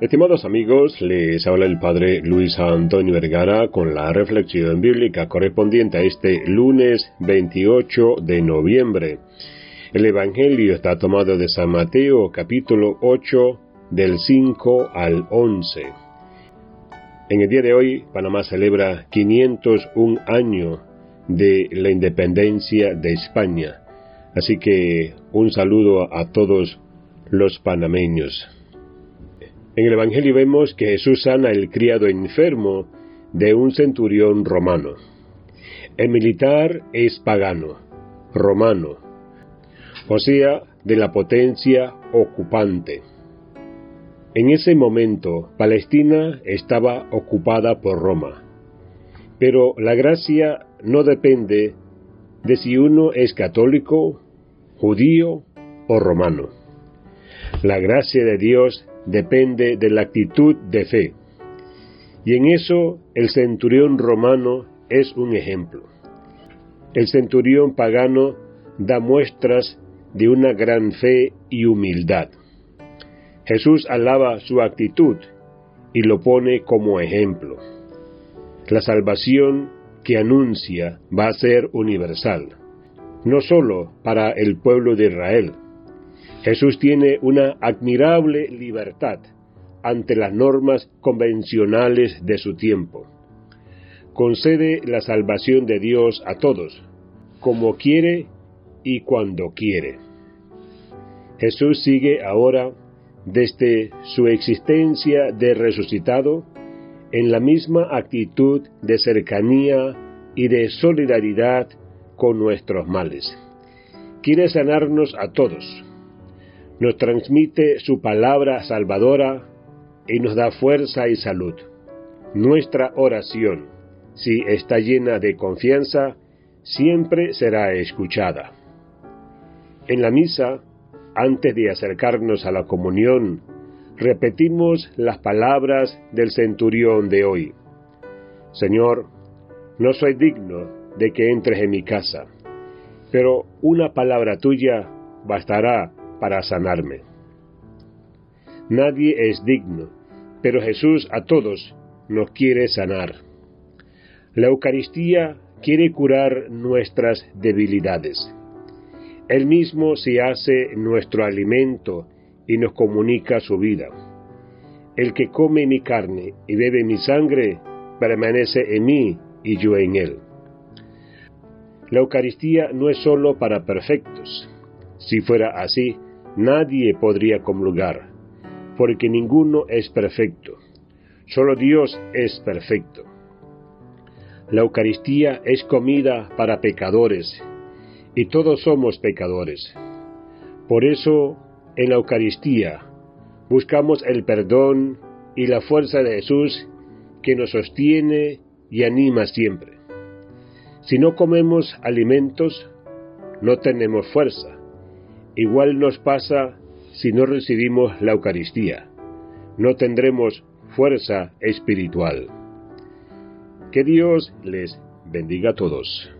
Estimados amigos, les habla el Padre Luis Antonio Vergara con la reflexión bíblica correspondiente a este lunes 28 de noviembre. El Evangelio está tomado de San Mateo capítulo 8 del 5 al 11. En el día de hoy, Panamá celebra 501 años de la independencia de España. Así que un saludo a todos los panameños. En el Evangelio vemos que Jesús sana el criado enfermo de un centurión romano. El militar es pagano, romano, o sea, de la potencia ocupante. En ese momento, Palestina estaba ocupada por Roma. Pero la gracia no depende de si uno es católico, judío o romano. La gracia de Dios depende de la actitud de fe. Y en eso el centurión romano es un ejemplo. El centurión pagano da muestras de una gran fe y humildad. Jesús alaba su actitud y lo pone como ejemplo. La salvación que anuncia va a ser universal, no sólo para el pueblo de Israel, Jesús tiene una admirable libertad ante las normas convencionales de su tiempo. Concede la salvación de Dios a todos, como quiere y cuando quiere. Jesús sigue ahora desde su existencia de resucitado en la misma actitud de cercanía y de solidaridad con nuestros males. Quiere sanarnos a todos nos transmite su palabra salvadora y nos da fuerza y salud. Nuestra oración, si está llena de confianza, siempre será escuchada. En la misa, antes de acercarnos a la comunión, repetimos las palabras del centurión de hoy. Señor, no soy digno de que entres en mi casa, pero una palabra tuya bastará para sanarme. Nadie es digno, pero Jesús a todos nos quiere sanar. La Eucaristía quiere curar nuestras debilidades. Él mismo se hace nuestro alimento y nos comunica su vida. El que come mi carne y bebe mi sangre permanece en mí y yo en él. La Eucaristía no es sólo para perfectos. Si fuera así, nadie podría comulgar, porque ninguno es perfecto. Solo Dios es perfecto. La Eucaristía es comida para pecadores, y todos somos pecadores. Por eso, en la Eucaristía, buscamos el perdón y la fuerza de Jesús que nos sostiene y anima siempre. Si no comemos alimentos, no tenemos fuerza Igual nos pasa si no recibimos la Eucaristía. No tendremos fuerza espiritual. Que Dios les bendiga a todos.